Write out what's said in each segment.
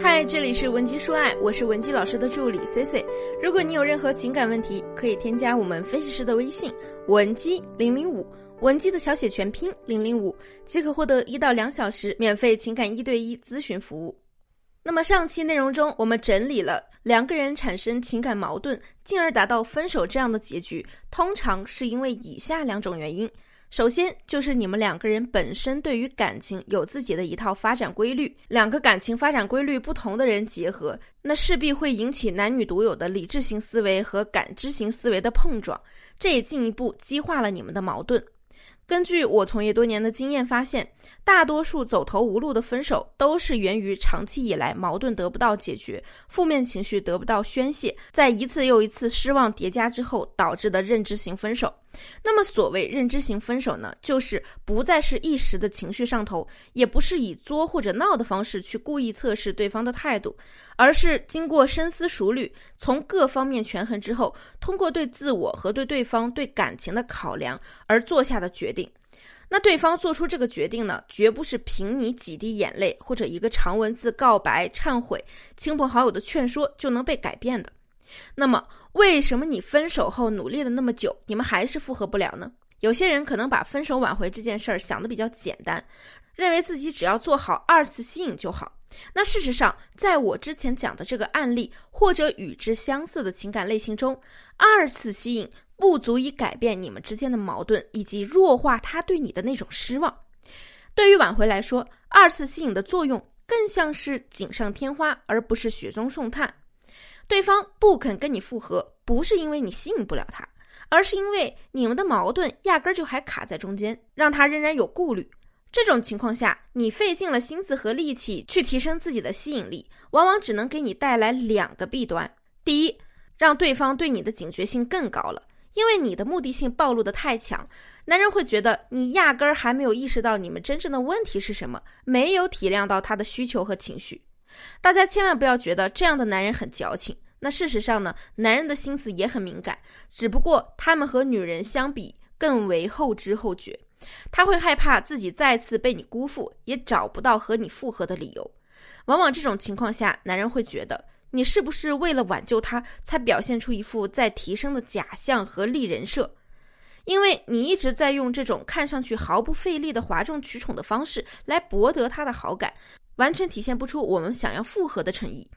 嗨，这里是文姬说爱，我是文姬老师的助理 C C。如果你有任何情感问题，可以添加我们分析师的微信文姬零零五，文姬的小写全拼零零五，即可获得一到两小时免费情感一对一咨询服务。那么上期内容中，我们整理了两个人产生情感矛盾，进而达到分手这样的结局，通常是因为以下两种原因。首先就是你们两个人本身对于感情有自己的一套发展规律，两个感情发展规律不同的人结合，那势必会引起男女独有的理智型思维和感知型思维的碰撞，这也进一步激化了你们的矛盾。根据我从业多年的经验发现，大多数走投无路的分手都是源于长期以来矛盾得不到解决，负面情绪得不到宣泄，在一次又一次失望叠加之后导致的认知型分手。那么，所谓认知型分手呢，就是不再是一时的情绪上头，也不是以作或者闹的方式去故意测试对方的态度，而是经过深思熟虑，从各方面权衡之后，通过对自我和对对方对感情的考量而做下的决定。那对方做出这个决定呢，绝不是凭你几滴眼泪或者一个长文字告白、忏悔、亲朋好友的劝说就能被改变的。那么，为什么你分手后努力了那么久，你们还是复合不了呢？有些人可能把分手挽回这件事儿想的比较简单，认为自己只要做好二次吸引就好。那事实上，在我之前讲的这个案例或者与之相似的情感类型中，二次吸引不足以改变你们之间的矛盾，以及弱化他对你的那种失望。对于挽回来说，二次吸引的作用更像是锦上添花，而不是雪中送炭。对方不肯跟你复合，不是因为你吸引不了他，而是因为你们的矛盾压根儿就还卡在中间，让他仍然有顾虑。这种情况下，你费尽了心思和力气去提升自己的吸引力，往往只能给你带来两个弊端：第一，让对方对你的警觉性更高了，因为你的目的性暴露的太强，男人会觉得你压根儿还没有意识到你们真正的问题是什么，没有体谅到他的需求和情绪。大家千万不要觉得这样的男人很矫情，那事实上呢，男人的心思也很敏感，只不过他们和女人相比更为后知后觉。他会害怕自己再次被你辜负，也找不到和你复合的理由。往往这种情况下，男人会觉得你是不是为了挽救他，才表现出一副在提升的假象和立人设？因为你一直在用这种看上去毫不费力的哗众取宠的方式来博得他的好感。完全体现不出我们想要复合的诚意。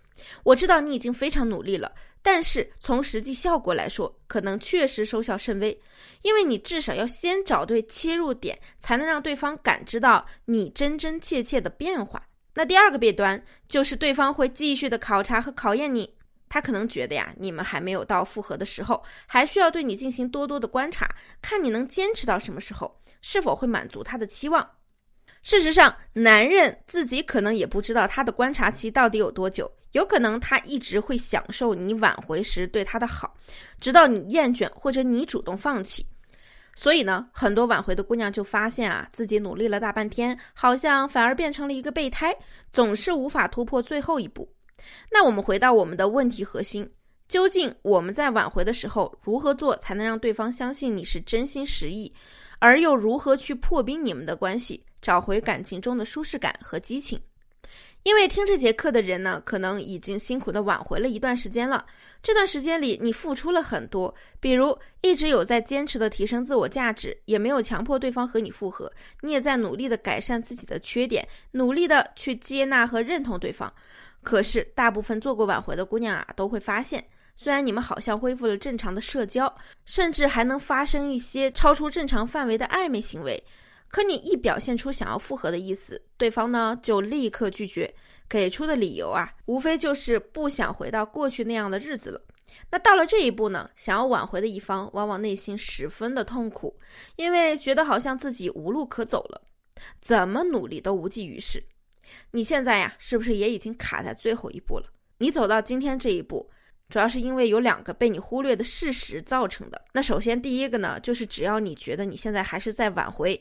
我知道你已经非常努力了，但是从实际效果来说，可能确实收效甚微。因为你至少要先找对切入点，才能让对方感知到你真真切切的变化。那第二个弊端就是对方会继续的考察和考验你，他可能觉得呀，你们还没有到复合的时候，还需要对你进行多多的观察，看你能坚持到什么时候，是否会满足他的期望。事实上，男人自己可能也不知道他的观察期到底有多久，有可能他一直会享受你挽回时对他的好，直到你厌倦或者你主动放弃。所以呢，很多挽回的姑娘就发现啊，自己努力了大半天，好像反而变成了一个备胎，总是无法突破最后一步。那我们回到我们的问题核心，究竟我们在挽回的时候如何做才能让对方相信你是真心实意，而又如何去破冰你们的关系？找回感情中的舒适感和激情，因为听这节课的人呢，可能已经辛苦的挽回了一段时间了。这段时间里，你付出了很多，比如一直有在坚持的提升自我价值，也没有强迫对方和你复合，你也在努力的改善自己的缺点，努力的去接纳和认同对方。可是，大部分做过挽回的姑娘啊，都会发现，虽然你们好像恢复了正常的社交，甚至还能发生一些超出正常范围的暧昧行为。可你一表现出想要复合的意思，对方呢就立刻拒绝，给出的理由啊，无非就是不想回到过去那样的日子了。那到了这一步呢，想要挽回的一方往往内心十分的痛苦，因为觉得好像自己无路可走了，怎么努力都无济于事。你现在呀，是不是也已经卡在最后一步了？你走到今天这一步。主要是因为有两个被你忽略的事实造成的。那首先第一个呢，就是只要你觉得你现在还是在挽回，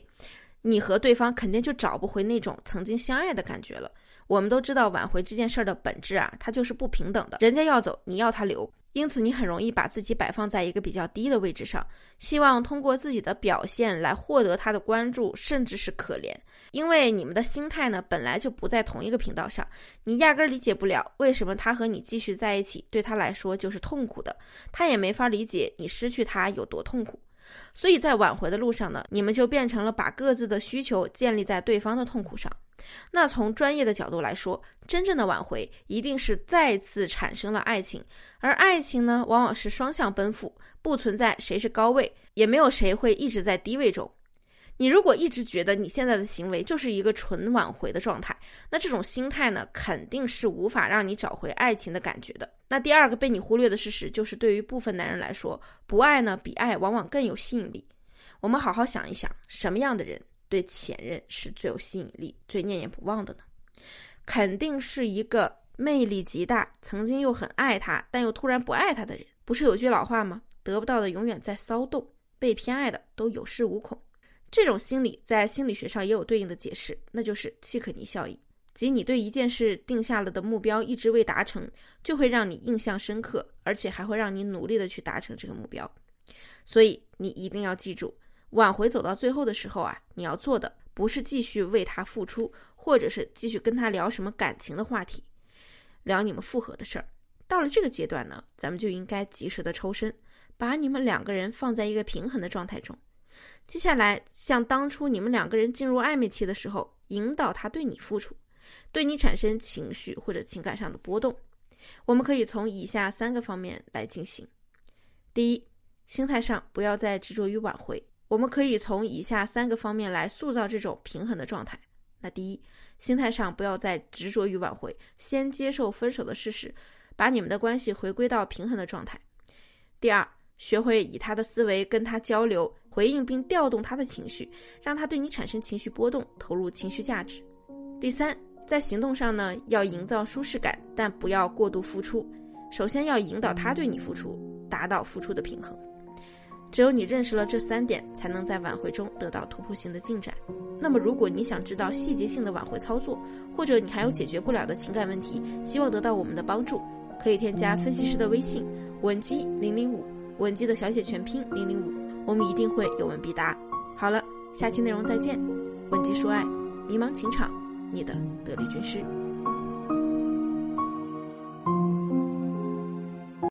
你和对方肯定就找不回那种曾经相爱的感觉了。我们都知道挽回这件事儿的本质啊，它就是不平等的，人家要走，你要他留。因此你很容易把自己摆放在一个比较低的位置上，希望通过自己的表现来获得他的关注，甚至是可怜。因为你们的心态呢本来就不在同一个频道上，你压根理解不了为什么他和你继续在一起对他来说就是痛苦的，他也没法理解你失去他有多痛苦。所以在挽回的路上呢，你们就变成了把各自的需求建立在对方的痛苦上。那从专业的角度来说，真正的挽回一定是再次产生了爱情，而爱情呢，往往是双向奔赴，不存在谁是高位，也没有谁会一直在低位中。你如果一直觉得你现在的行为就是一个纯挽回的状态，那这种心态呢，肯定是无法让你找回爱情的感觉的。那第二个被你忽略的事实，就是对于部分男人来说，不爱呢比爱往往更有吸引力。我们好好想一想，什么样的人对前任是最有吸引力、最念念不忘的呢？肯定是一个魅力极大、曾经又很爱他，但又突然不爱他的人。不是有句老话吗？得不到的永远在骚动，被偏爱的都有恃无恐。这种心理在心理学上也有对应的解释，那就是契可尼效应，即你对一件事定下了的目标一直未达成，就会让你印象深刻，而且还会让你努力的去达成这个目标。所以你一定要记住，挽回走到最后的时候啊，你要做的不是继续为他付出，或者是继续跟他聊什么感情的话题，聊你们复合的事儿。到了这个阶段呢，咱们就应该及时的抽身，把你们两个人放在一个平衡的状态中。接下来，像当初你们两个人进入暧昧期的时候，引导他对你付出，对你产生情绪或者情感上的波动，我们可以从以下三个方面来进行。第一，心态上不要再执着于挽回，我们可以从以下三个方面来塑造这种平衡的状态。那第一，心态上不要再执着于挽回，先接受分手的事实，把你们的关系回归到平衡的状态。第二，学会以他的思维跟他交流。回应并调动他的情绪，让他对你产生情绪波动，投入情绪价值。第三，在行动上呢，要营造舒适感，但不要过度付出。首先要引导他对你付出，达到付出的平衡。只有你认识了这三点，才能在挽回中得到突破性的进展。那么，如果你想知道细节性的挽回操作，或者你还有解决不了的情感问题，希望得到我们的帮助，可以添加分析师的微信文姬零零五，文姬的小写全拼零零五。我们一定会有问必答。好了，下期内容再见。文姬说爱，迷茫情场，你的得力军师。